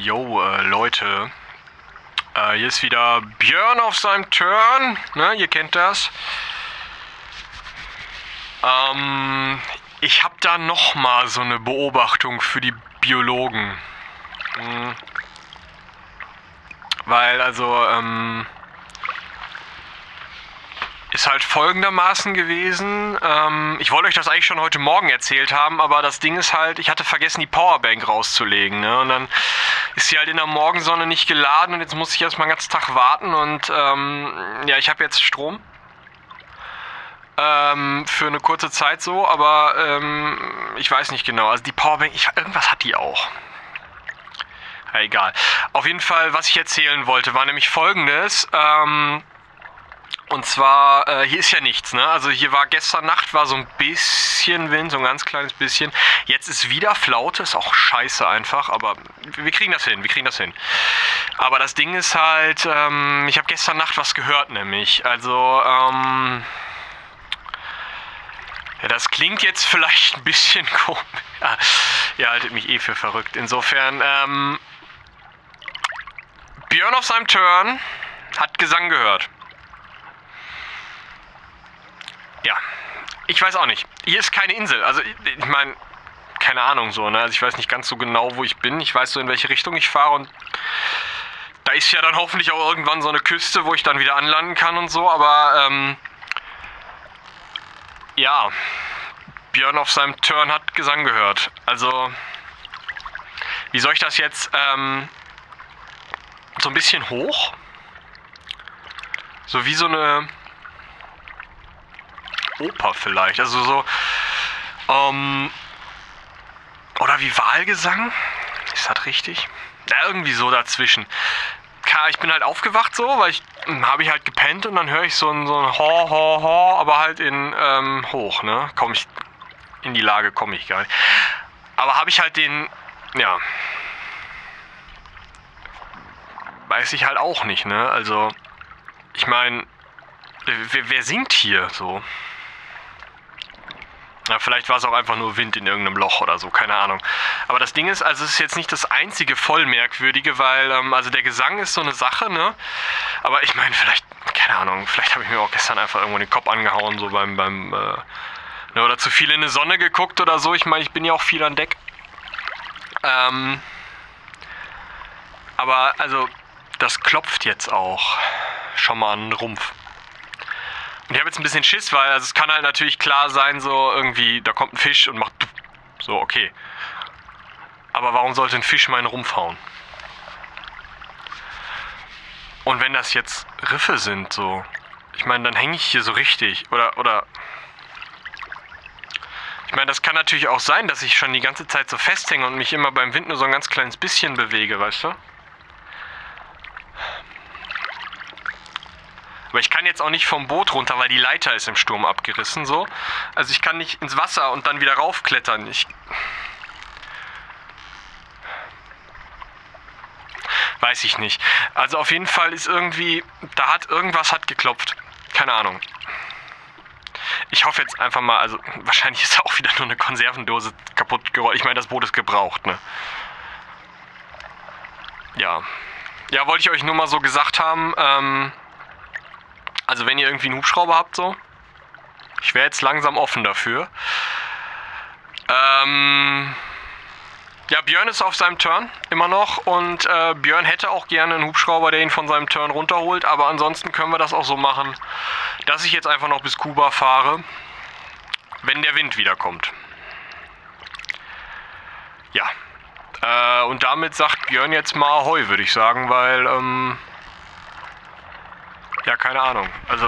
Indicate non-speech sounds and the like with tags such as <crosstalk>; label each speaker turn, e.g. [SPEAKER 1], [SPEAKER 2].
[SPEAKER 1] yo, äh, Leute. Äh, hier ist wieder Björn auf seinem Turn. Ne, ihr kennt das. Ähm, ich habe da noch mal so eine Beobachtung für die Biologen. Hm. Weil, also, ähm, ist halt folgendermaßen gewesen. Ähm, ich wollte euch das eigentlich schon heute Morgen erzählt haben, aber das Ding ist halt, ich hatte vergessen, die Powerbank rauszulegen. Ne? Und dann ist sie halt in der Morgensonne nicht geladen und jetzt muss ich erstmal den ganzen Tag warten und ähm, ja, ich habe jetzt Strom. Ähm, für eine kurze Zeit so, aber ähm, ich weiß nicht genau. Also die Powerbank, ich, irgendwas hat die auch. Ja, egal. Auf jeden Fall, was ich erzählen wollte, war nämlich folgendes. Ähm, und zwar, äh, hier ist ja nichts, ne? Also hier war gestern Nacht war so ein bisschen Wind, so ein ganz kleines bisschen. Jetzt ist wieder Flaute, ist auch scheiße einfach, aber wir kriegen das hin, wir kriegen das hin. Aber das Ding ist halt, ähm, ich habe gestern Nacht was gehört, nämlich. Also, ähm, ja, das klingt jetzt vielleicht ein bisschen <laughs> komisch. Ja, ihr haltet mich eh für verrückt. Insofern, ähm, Björn auf seinem Turn hat Gesang gehört. Ja, ich weiß auch nicht. Hier ist keine Insel. Also, ich, ich meine, keine Ahnung so, ne? Also, ich weiß nicht ganz so genau, wo ich bin. Ich weiß so, in welche Richtung ich fahre und da ist ja dann hoffentlich auch irgendwann so eine Küste, wo ich dann wieder anlanden kann und so, aber, ähm, ja, Björn auf seinem Turn hat Gesang gehört. Also, wie soll ich das jetzt, ähm, so ein bisschen hoch? So wie so eine Oper vielleicht. Also so. Ähm, oder wie Wahlgesang? Ist das richtig? Ja, irgendwie so dazwischen. Ich bin halt aufgewacht so, weil ich hm, habe ich halt gepennt und dann höre ich so ein, so ein Ho, Ho, Ho, aber halt in ähm, hoch, ne? Komme ich in die Lage, komme ich gar nicht. Aber habe ich halt den, ja, weiß ich halt auch nicht, ne? Also, ich meine, wer, wer singt hier so? Ja, vielleicht war es auch einfach nur Wind in irgendeinem Loch oder so, keine Ahnung. Aber das Ding ist, also es ist jetzt nicht das einzige voll merkwürdige, weil, ähm, also der Gesang ist so eine Sache, ne? Aber ich meine, vielleicht, keine Ahnung, vielleicht habe ich mir auch gestern einfach irgendwo den Kopf angehauen, so beim, beim, äh, ne, oder zu viel in die Sonne geguckt oder so. Ich meine, ich bin ja auch viel an Deck. Ähm, aber, also, das klopft jetzt auch schon mal an den Rumpf. Und ich habe jetzt ein bisschen Schiss, weil also es kann halt natürlich klar sein, so irgendwie, da kommt ein Fisch und macht so, okay. Aber warum sollte ein Fisch meinen Rumpf hauen? Und wenn das jetzt Riffe sind, so, ich meine, dann hänge ich hier so richtig. Oder, oder. Ich meine, das kann natürlich auch sein, dass ich schon die ganze Zeit so festhänge und mich immer beim Wind nur so ein ganz kleines bisschen bewege, weißt du? Aber ich kann jetzt auch nicht vom Boot runter, weil die Leiter ist im Sturm abgerissen so. Also ich kann nicht ins Wasser und dann wieder raufklettern. Ich weiß ich nicht. Also auf jeden Fall ist irgendwie, da hat irgendwas hat geklopft. Keine Ahnung. Ich hoffe jetzt einfach mal, also <laughs> wahrscheinlich ist auch wieder nur eine Konservendose kaputt geworden. Ich meine, das Boot ist gebraucht, ne? Ja. Ja, wollte ich euch nur mal so gesagt haben. Ähm, also wenn ihr irgendwie einen Hubschrauber habt, so. Ich wäre jetzt langsam offen dafür. Ähm, ja, Björn ist auf seinem Turn immer noch und äh, Björn hätte auch gerne einen Hubschrauber, der ihn von seinem Turn runterholt, aber ansonsten können wir das auch so machen, dass ich jetzt einfach noch bis Kuba fahre, wenn der Wind wiederkommt. Ja, äh, und damit sagt Björn jetzt mal Ahoi, würde ich sagen, weil, ähm, ja, keine Ahnung. Also,